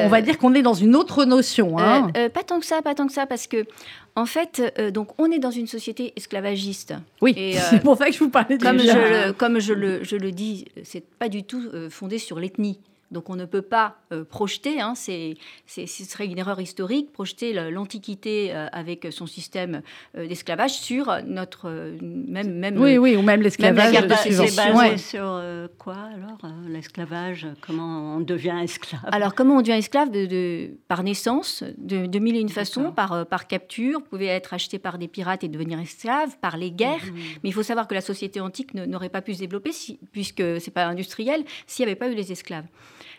on va dire qu'on est dans une autre notion. Hein.
pas tant que ça, pas tant que ça, parce que en fait, donc on est dans une société esclavagiste.
Oui, c'est pour ça que je vous parlais de
comme je le, Comme je le, je le dis, c'est pas du tout fondé sur l'ethnie. Donc on ne peut pas euh, projeter, hein, c'est, ce serait une erreur historique, projeter l'Antiquité euh, avec son système euh, d'esclavage sur notre même même
oui oui ou même l'esclavage
c'est basé sur quoi alors l'esclavage comment on devient esclave?
Alors comment on devient esclave de, par naissance de, de, mille et une façons par par capture vous pouvez être acheté par des pirates et devenir esclave par les guerres. Mmh. mais il faut savoir que la société antique n'aurait pas pu se développer si, puisque c'est pas industriel s'il n'y avait pas eu les esclaves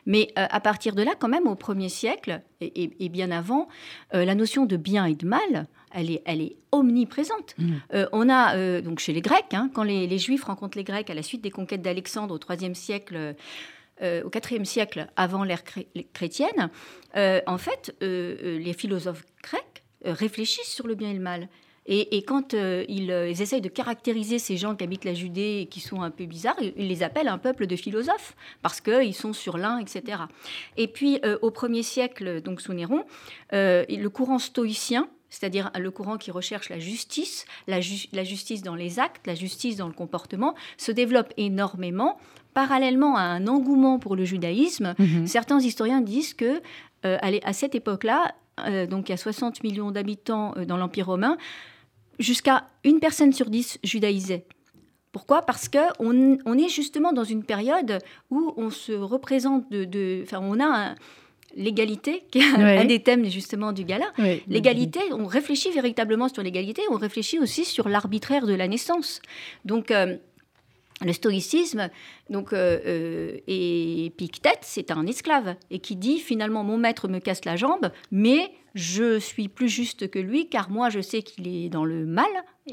mais euh, à partir de là, quand même, au premier siècle, et, bien avant, euh, la notion de bien et de mal, elle est, elle est omniprésente. Mmh. Euh, on a, donc chez les Grecs, hein, quand les, Juifs rencontrent les Grecs à la suite des conquêtes d'Alexandre au IIIe siècle, au IVe siècle avant l'ère chrétienne, en fait, les philosophes grecs réfléchissent sur le bien et le mal. Et, quand euh, euh, ils, essayent de caractériser ces gens qui habitent la Judée et qui sont un peu bizarres, ils, les appellent un peuple de philosophes, parce qu'ils sont sur l'un, etc. Et puis, euh, au premier siècle, donc sous Néron, le courant stoïcien, c'est-à-dire le courant qui recherche la justice, la, justice dans les actes, la justice dans le comportement, se développe énormément. Parallèlement à un engouement pour le judaïsme, mhm. certains historiens disent que à cette époque-là, donc il y a 60 millions d'habitants dans l'Empire romain, jusqu'à une personne sur dix judaïsait. Pourquoi? Parce qu'on on est justement dans une période où on se représente de... Enfin, on a l'égalité, qui est un des thèmes justement du gala. L'égalité, on réfléchit véritablement sur l'égalité, on réfléchit aussi sur l'arbitraire de la naissance. Donc, euh, le stoïcisme, donc, euh, euh, et Pictette, c'est un esclave, et qui dit finalement mon maître me casse la jambe, mais je suis plus juste que lui, car moi je sais qu'il est dans le mal,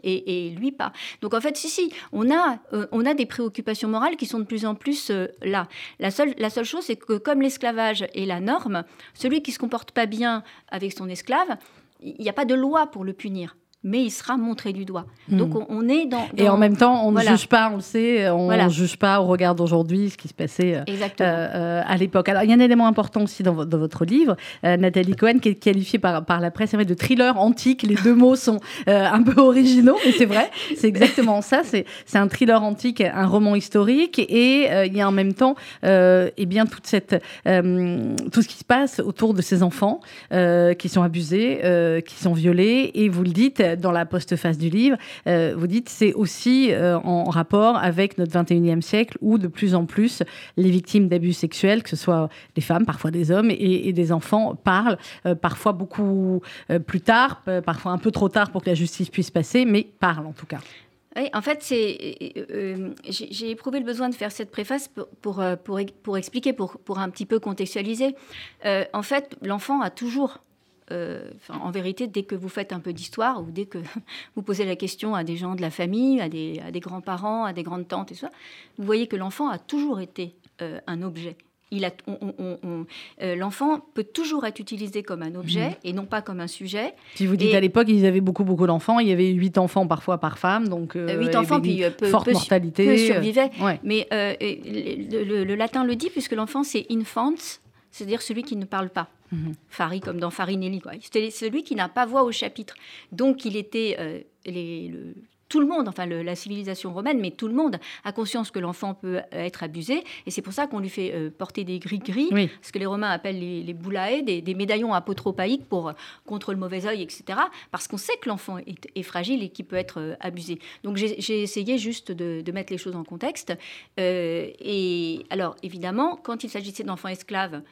et, lui pas. Donc en fait, si, si, on a, euh, on a des préoccupations morales qui sont de plus en plus là. La seule, la seule chose, c'est que comme l'esclavage est la norme, celui qui se comporte pas bien avec son esclave, il n'y a pas de loi pour le punir. Mais il sera montré du doigt. Hmm. Donc on, est dans,
Et en même temps, on ne juge pas, on le sait, on ne juge pas au regard d'aujourd'hui ce qui se passait euh, euh, à l'époque. Alors il y a un élément important aussi dans, votre livre, euh, Nathalie Cohen, qui est qualifiée par, par la presse de thriller antique. Les deux mots sont un peu originaux, mais c'est vrai, c'est exactement ça. C'est un thriller antique, un roman historique, et il y a en même temps eh bien, toute cette, tout ce qui se passe autour de ces enfants qui sont abusés, qui sont violés, et vous le dites, dans la postface du livre, euh, vous dites c'est aussi euh, en rapport avec notre 21e siècle où de plus en plus les victimes d'abus sexuels, que ce soit des femmes, parfois des hommes et, des enfants, parlent, euh, parfois beaucoup plus tard, parfois un peu trop tard pour que la justice puisse passer, mais parlent en tout cas.
Oui, en fait, j'ai éprouvé le besoin de faire cette préface pour, pour, pour, pour expliquer, pour, pour, un petit peu contextualiser. en fait, l'enfant a toujours euh, en vérité, dès que vous faites un peu d'histoire ou dès que vous posez la question à des gens de la famille, à des, à des grands-parents, à des grandes tantes et ça, vous voyez que l'enfant a toujours été euh, un objet. Euh, l'enfant peut toujours être utilisé comme un objet mhm. et non pas comme un sujet.
Si vous dites à l'époque, ils avaient beaucoup beaucoup d'enfants, il y avait huit enfants parfois par femme, donc
huit enfants, puis peu, forte mortalité. Peu survivaient. Mais le, le, latin le dit puisque l'enfant c'est infant, c'est-à-dire celui qui ne parle pas. Fari comme dans Farinelli. C'était celui qui n'a pas voix au chapitre. Donc il était euh, le, tout le monde, enfin la civilisation romaine, mais tout le monde a conscience que l'enfant peut être abusé. Et c'est pour ça qu'on lui fait euh, porter des gris-gris, ce que les Romains appellent les, les boulae, des, médaillons apotropaïques pour, contre le mauvais œil, etc. Parce qu'on sait que l'enfant est, fragile et qu'il peut être euh, abusé. Donc j'ai essayé juste de, mettre les choses en contexte. et alors évidemment, quand il s'agissait d'enfants esclaves,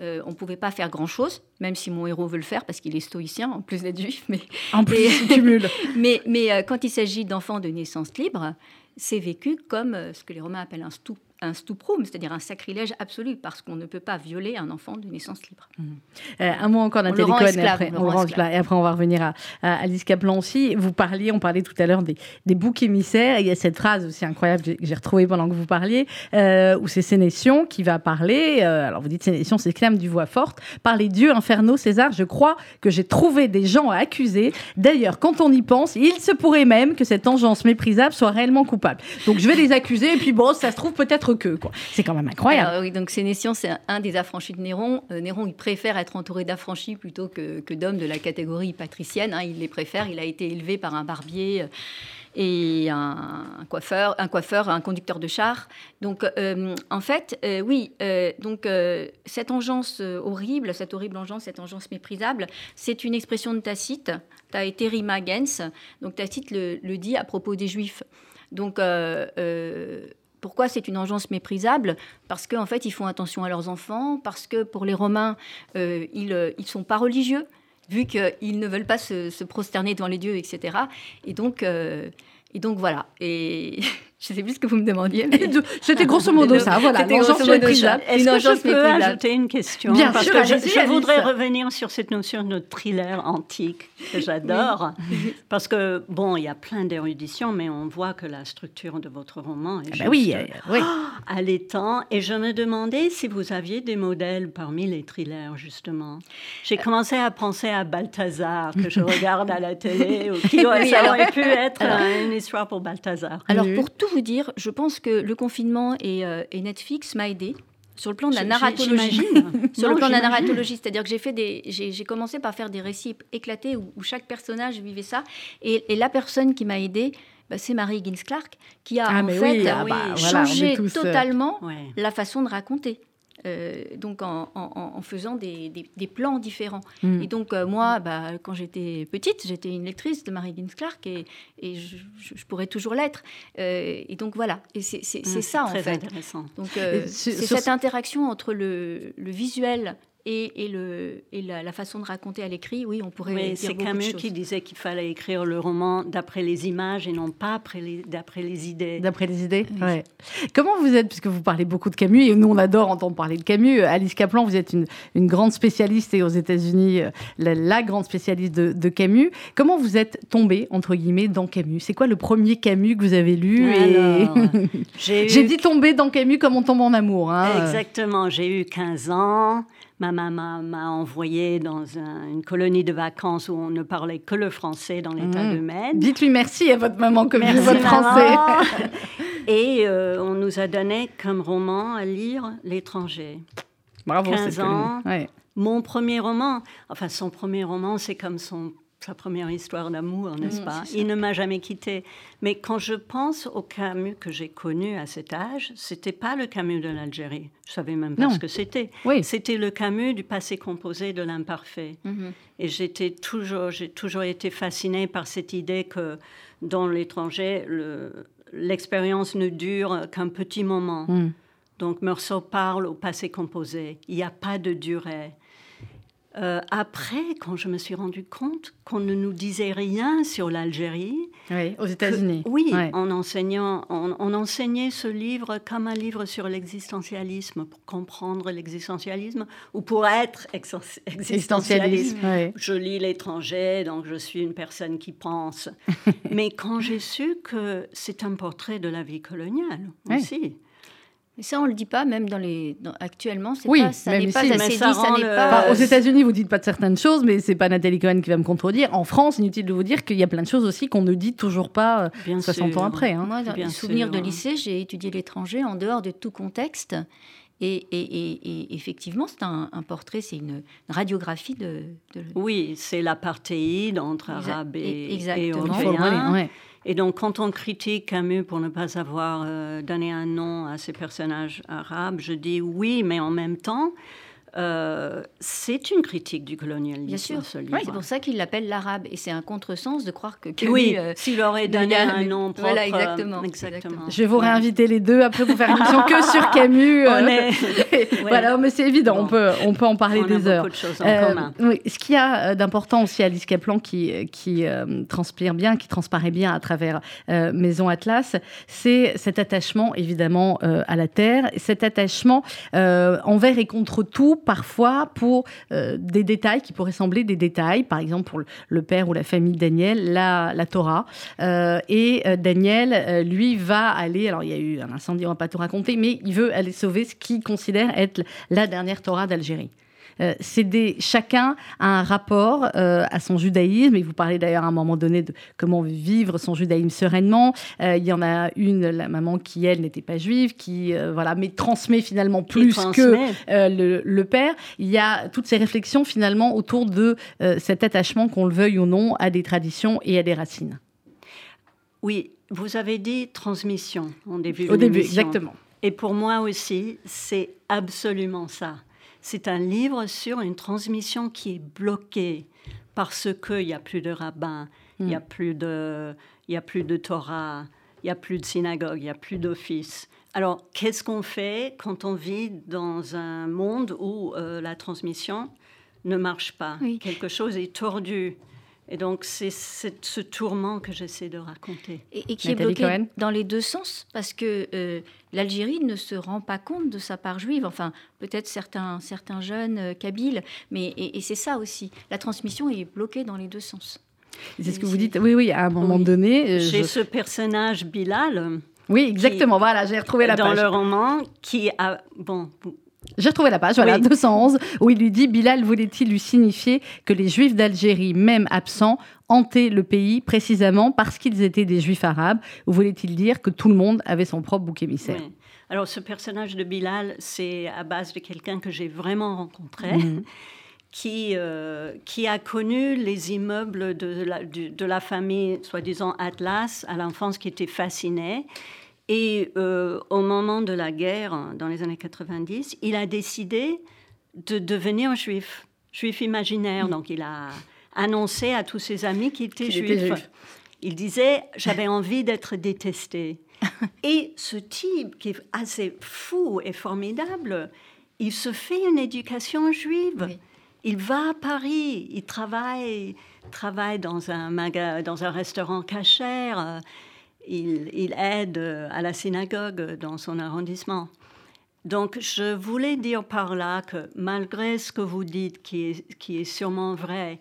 euh, on ne pouvait pas faire grand-chose, même si mon héros veut le faire parce qu'il est stoïcien, en plus d'être juif. Mais,
en plus, cumule.
mais, mais euh, quand il s'agit d'enfants de naissance libre, c'est vécu comme euh, ce que les Romains appellent un stup un stuprum, c'est-à-dire un sacrilège absolu, parce qu'on ne peut pas violer un enfant de naissance libre.
Mmh. Euh, un mot encore Nathalie Cohen, et après, on, on et après on va revenir à, Alice Kaplan aussi. Vous parliez, on parlait tout à l'heure des, des, boucs émissaires, il y a cette phrase aussi incroyable que j'ai retrouvée pendant que vous parliez, euh, où c'est Sénétion qui va parler, euh, alors vous dites Sénétion s'exclame du voix forte, par les dieux infernaux, César, je crois que j'ai trouvé des gens à accuser. D'ailleurs, quand on y pense, il se pourrait même que cette engeance méprisable soit réellement coupable. Donc je vais les accuser, et puis bon, ça se trouve peut-être que. C'est quand même incroyable.
donc Sénétion, c'est un, des affranchis de Néron. Euh, Néron, il préfère être entouré d'affranchis plutôt que, que d'hommes de la catégorie patricienne. Hein. il les préfère. Il a été élevé par un barbier. Euh, et un, coiffeur, un coiffeur, un conducteur de char. Donc, euh, en fait, oui, donc cette engeance horrible, cette horrible engeance, cette engeance méprisable, c'est une expression de Tacite, Taeteri Magens. Donc, Tacite le, le, dit à propos des Juifs. Donc, pourquoi c'est une engeance méprisable? Parce qu'en fait, ils font attention à leurs enfants, parce que pour les Romains, euh, ils ne euh, sont pas religieux, vu qu'ils ne veulent pas se, prosterner devant les dieux, etc. Et donc, euh, et donc voilà. Et je ne sais plus ce que vous me demandiez.
C'était grosso modo ça, voilà.
Est-ce que je peux ajouter une question
Bien
Parce
sûr,
que je, voudrais revenir sur cette notion de thriller antique que j'adore. Parce que, bon, il y a plein d'éruditions, mais on voit que la structure de votre roman est ah
bah oui, oui.
allaitant. Et je me demandais si vous aviez des modèles parmi les thrillers, justement. J'ai commencé à penser à Balthazar, que je regarde à la télé, ou qui ça aurait pu être une histoire pour Balthazar.
Alors, pour tout vous dire, je pense que le confinement et, euh, Netflix m'a aidé sur le plan de la narratologie. sur le plan de la narratologie, c'est-à-dire que j'ai fait des, j'ai commencé par faire des récits éclatés où, chaque personnage vivait ça, et, la personne qui m'a aidé, bah, c'est Marie Gins Clark, qui a ah, en fait ah, bah, changé euh, totalement la façon de raconter. Euh, donc en, faisant des, plans différents. Hmm. Et donc euh, moi, bah, quand j'étais petite, j'étais une lectrice de Marie Gins Clark et, je, pourrais toujours l'être. Euh, et donc voilà, et c'est hmm, ça en fait.
Intéressant.
Donc c'est cette interaction entre le, le visuel et, le, et la, façon de raconter à l'écrit, oui, on pourrait.
Oui, c'est Camus qui disait qu'il fallait écrire le roman d'après les images et non pas d'après les, idées.
D'après les idées, oui. Comment vous êtes, puisque vous parlez beaucoup de Camus, et nous on adore entendre parler de Camus, Alice Kaplan, vous êtes une, une grande spécialiste et aux États-Unis, euh, la, grande spécialiste de, Camus. Comment vous êtes tombée, entre guillemets, dans Camus? C'est quoi le premier Camus que vous avez lu J'ai dit tomber dans Camus comme on tombe en amour. Hein.
Exactement, j'ai eu 15 ans. Ma maman m'a envoyé dans une colonie de vacances où on ne parlait que le français dans l'état mmh. de Maine.
Dites-lui merci à votre maman comme merci votre français.
Et euh, on nous a donné comme roman à lire L'étranger.
Bravo,
15 ans. Mon premier roman, enfin son premier roman, c'est comme son sa première histoire d'amour, n'est-ce mmh, pas? Il ne m'a jamais quitté. Mais quand je pense au Camus que j'ai connu à cet âge, c'était pas le Camus de l'Algérie. Je savais même pas ce que c'était.
Oui.
C'était le Camus du passé composé de l'imparfait. Mmh. Et j'étais toujours, j'ai toujours été fascinée par cette idée que dans l'étranger, l'expérience ne dure qu'un petit moment. Mmh. Donc Meursault parle au passé composé. Il n'y a pas de durée. Euh, après, quand je me suis rendu compte qu'on ne nous disait rien sur l'Algérie.
Oui, aux États-Unis.
Oui, en enseignant, on, enseignait ce livre comme un livre sur l'existentialisme, pour comprendre l'existentialisme ou pour être existentialiste. Je lis l'étranger, donc je suis une personne qui pense. Mais quand j'ai su que c'est un portrait de la vie coloniale aussi.
Mais ça, on le dit pas, même dans les. actuellement, c'est
oui,
pas, ça n'est pas assez dit. Ça
pas... aux États-Unis, vous dites pas de certaines choses, mais c'est pas Nathalie Cohen qui va me contredire. En France, inutile de vous dire qu'il y a plein de choses aussi qu'on ne dit toujours pas euh, Bien 60 ans après. Hein.
Moi, dans les souvenirs de lycée, j'ai étudié l'étranger en dehors de tout contexte. Et, et, et, effectivement, c'est un, portrait, c'est une, radiographie de. de...
Oui, c'est l'apartheid entre Arabes et,
Exactement.
et et donc, quand on critique Camus pour ne pas avoir euh, donné un nom à ces personnages arabes, je dis oui, mais en même temps, euh, c'est une critique du colonialisme.
Bien sûr, c'est pour ça qu'il l'appelle l'arabe. Et c'est un contresens de croire que
Oui, euh, s'il aurait donné un nom propre.
Voilà, exactement,
Je vais vous réinviter les deux après pour faire une émission que sur Camus.
Euh.
Voilà, mais c'est évident, on, peut, on peut en parler des
a
heures.
Beaucoup de choses en commun.
Oui, ce qu'il y a d'important aussi, Alice Kaplan, qui, qui transpire bien, qui transparaît bien à travers Maison Atlas, c'est cet attachement, évidemment, à la terre, cet attachement envers et contre tout parfois pour euh, des détails qui pourraient sembler des détails, par exemple pour le, père ou la famille de Daniel, la, Torah. Euh, et euh, Daniel, lui, va aller, alors il y a eu un incendie, on va pas tout raconter, mais il veut aller sauver ce qu'il considère être la dernière Torah d'Algérie. Euh, c'est des, chacun a un rapport euh, à son judaïsme. Et vous parlez d'ailleurs à un moment donné de comment vivre son judaïsme sereinement. Euh, il y en a une, la maman qui, elle, n'était pas juive, qui, voilà, mais transmet finalement plus que le, père. Il y a toutes ces réflexions finalement autour de cet attachement, qu'on le veuille ou non, à des traditions et à des racines.
Oui, vous avez dit transmission en début
Au début, exactement.
Et pour moi aussi, c'est absolument ça. C'est un livre sur une transmission qui est bloquée parce qu'il n'y a plus de rabbins, il n'y a, hmm. plus de, y a plus de Torah, il n'y a plus de synagogue, il n'y a plus d'office. Alors, qu'est-ce qu'on fait quand on vit dans un monde où euh, la transmission ne marche pas? Quelque chose est tordu. Et donc, c'est ce tourment que j'essaie de raconter.
Et, qui est bloqué dans les deux sens, parce que euh, l'Algérie ne se rend pas compte de sa part juive, enfin, peut-être certains, certains jeunes euh, kabyles, mais et, c'est ça aussi. La transmission est bloquée dans les deux sens.
C'est ce que vous dites, oui, oui, à un moment donné.
Euh, J'ai ce personnage Bilal.
Oui, exactement, voilà, j'ai retrouvé la
page.
Dans
le roman, qui a. Bon,
j'ai retrouvé la page, voilà, 211, où il lui dit Bilal voulait-il lui signifier que les Juifs d'Algérie, même absents, hantaient le pays précisément parce qu'ils étaient des Juifs arabes? Ou voulait-il dire que tout le monde avait son propre bouc émissaire?
Alors, ce personnage de Bilal, c'est à base de quelqu'un que j'ai vraiment rencontré. Mhm. Qui, euh, qui a connu les immeubles de la, de la famille, soi-disant Atlas, à l'enfance, qui était fasciné et euh, au moment de la guerre, dans les années 90, il a décidé de devenir juif, juif imaginaire. Mm. Donc il a annoncé à tous ses amis qu'il était, juif. Il disait, j'avais envie d'être détesté. et ce type, qui est assez fou et formidable, il se fait une éducation juive. Il va à Paris, il travaille, travaille dans un, dans un restaurant cachère il, aide à la synagogue dans son arrondissement. Donc, je voulais dire par là que malgré ce que vous dites, qui est, qui est sûrement vrai,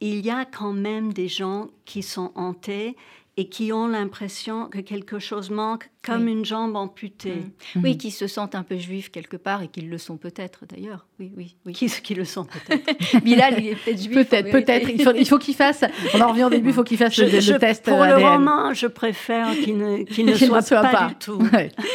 il y a quand même des gens qui sont hantés et qui ont l'impression que quelque chose manque, comme une jambe amputée.
Mm. Oui, qui se sentent un peu juifs quelque part et qui le sont peut-être d'ailleurs. Oui, oui, oui.
Qui, qui le sont peut-être.
Bilal, il est peut-être juif.
Peut-être, peut-être. Il faut, qu'il fasse. On en revient au début. Il faut qu'il fasse le, test.
Pour le roman, je préfère qu'il ne, ne, soit, pas, du tout.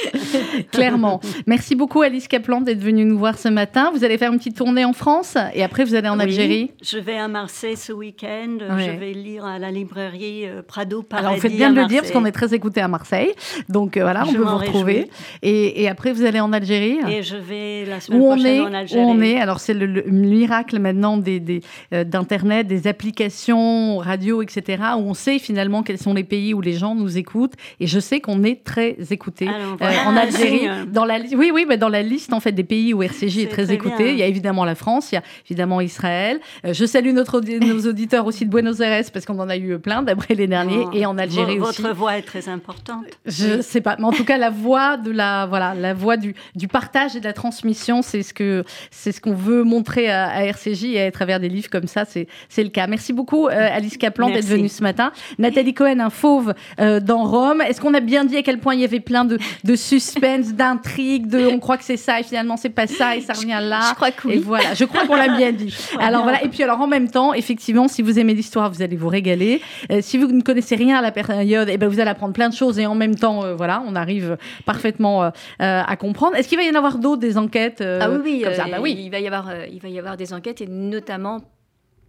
Clairement. Merci beaucoup, Alice Kaplan, d'être venue nous voir ce matin. Vous allez faire une petite tournée en France et après vous allez en Algérie.
Je vais à Marseille ce week-end. Je vais lire à la librairie euh, Prado Paradis.
Alors, vous faites bien de le dire parce qu'on est très écouté à Marseille. Donc euh, voilà, on peut vous retrouver. Et, après, vous allez en Algérie.
Et je vais la semaine où prochaine on est, en Algérie.
Où on est. Alors, c'est le, miracle maintenant d'Internet, des, euh, d'Internet, des applications, radio, etc., où on sait finalement quels sont les pays où les gens nous écoutent. Et je sais qu'on est très écouté en Algérie. Dans la, oui, oui, mais dans la liste en fait des pays où RCJ est, très, écouté, il y a évidemment la France, il y a évidemment Israël. je salue notre, nos auditeurs aussi de Buenos Aires parce qu'on en a eu plein d'après les derniers et en Algérie
aussi. Votre voix est très importante.
Je sais pas, mais en tout cas la voix de la voilà la voix du, du partage et de la transmission, c'est ce que c'est ce qu'on veut montrer à, RCJ et à travers des livres comme ça, c'est c'est le cas. Merci beaucoup euh, Alice Kaplan d'être venue ce matin. Nathalie Cohen, un fauve euh, dans Rome. Est-ce qu'on a bien dit à quel point il y avait plein de, de suspense, d'intrigue, de on croit que c'est ça et finalement c'est pas ça et ça revient là.
Je crois que oui.
Et voilà, je crois qu'on l'a bien dit. alors voilà, et puis alors en même temps, effectivement, si vous aimez l'histoire, vous allez vous régaler. Euh, si vous ne connaissez rien à la période, et eh ben vous allez apprendre plein de choses et en même temps, euh, voilà, on arrive parfaitement euh, à comprendre. Est-ce qu'il va y en avoir d'autres des enquêtes
Ah oui, oui, bah oui. Il va y avoir, il va y avoir des enquêtes et notamment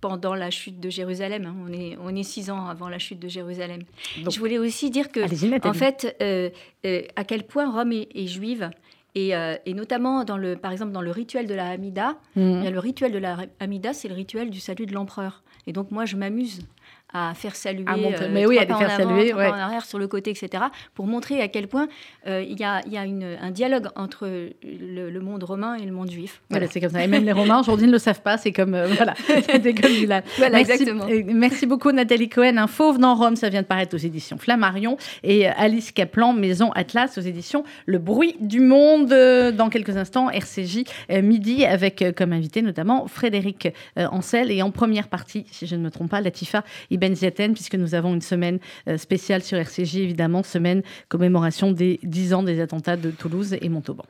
pendant la chute de Jérusalem. Hein. On, est, on est six ans avant la chute de Jérusalem. je voulais aussi dire que, en fait, à quel point Rome est, juive. Et, et, notamment, dans le, par exemple, dans le rituel de la Hamida, mmh. le rituel de la Hamida, c'est le rituel du salut de l'empereur. Et donc, moi, je m'amuse à faire saluer,
euh, mais oui, à faire saluer,
en arrière, sur le côté, etc., pour montrer à quel point euh, il y a, y a une, un dialogue entre le, monde romain et le monde juif.
Voilà, c'est comme ça. Et même les Romains aujourd'hui ne le savent pas. C'est comme euh, voilà, c'était comme
Voilà, merci, exactement.
Merci beaucoup Nathalie Cohen. Un fauve dans Rome, ça vient de paraître aux éditions Flammarion et Alice Kaplan, Maison Atlas aux éditions Le Bruit du Monde. Dans quelques instants, RCJ midi avec comme invité notamment Frédéric Ancel et en première partie, si je ne me trompe pas, Latifa Ziaten, puisque nous avons une semaine euh, spéciale sur RCJ, évidemment, semaine commémoration des 10 ans des attentats de Toulouse et Montauban.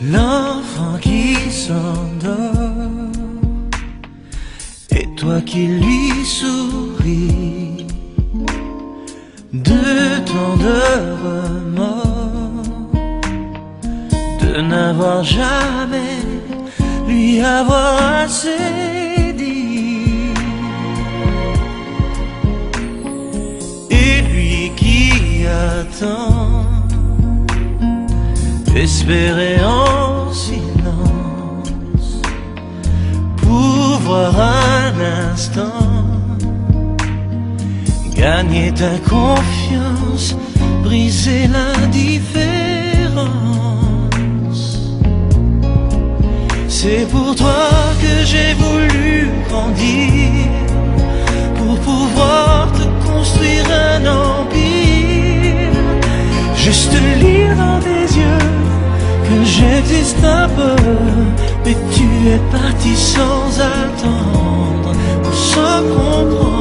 L'enfant qui s'endort et toi qui lui souris de tant de n'avoir jamais lui avoir assez dit. Et lui qui attend, espérer en silence, pour voir un instant gagner ta confiance, briser l'indifférence. C'est pour toi que j'ai voulu grandir, pour pouvoir te construire un empire. Juste lire dans tes yeux que j'existe un peu, mais tu es parti sans attendre, sans comprendre.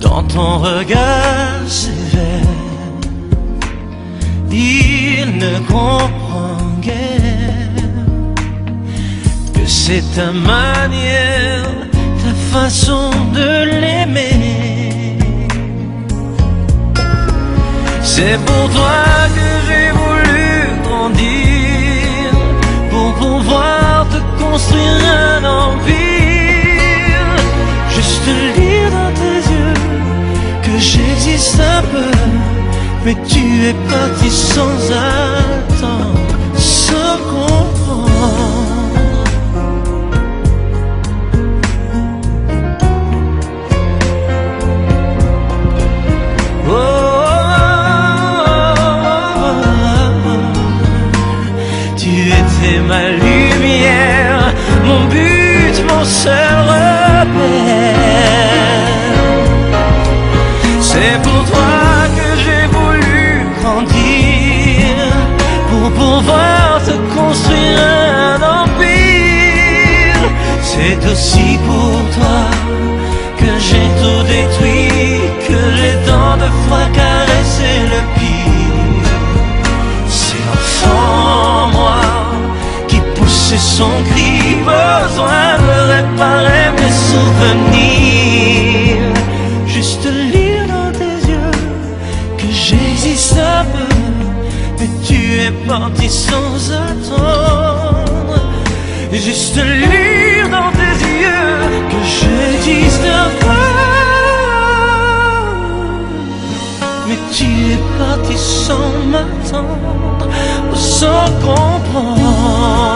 Dans ton regard sévère. Il ne comprend guère que c'est ta manière, ta façon de l'aimer. C'est pour toi que j'ai voulu grandir, pour pouvoir te construire un empire j'existe un peu, mais tu es parti sans attendre, sans comprendre. C'est aussi pour toi que j'ai tout détruit, que j'ai tant de fois caressé le pire. C'est l'enfant, moi, qui poussait son cri, besoin de réparer mes souvenirs. Juste lire dans tes yeux que j'existe un peu, mais tu es parti sans attendre. Juste lire 不想讲破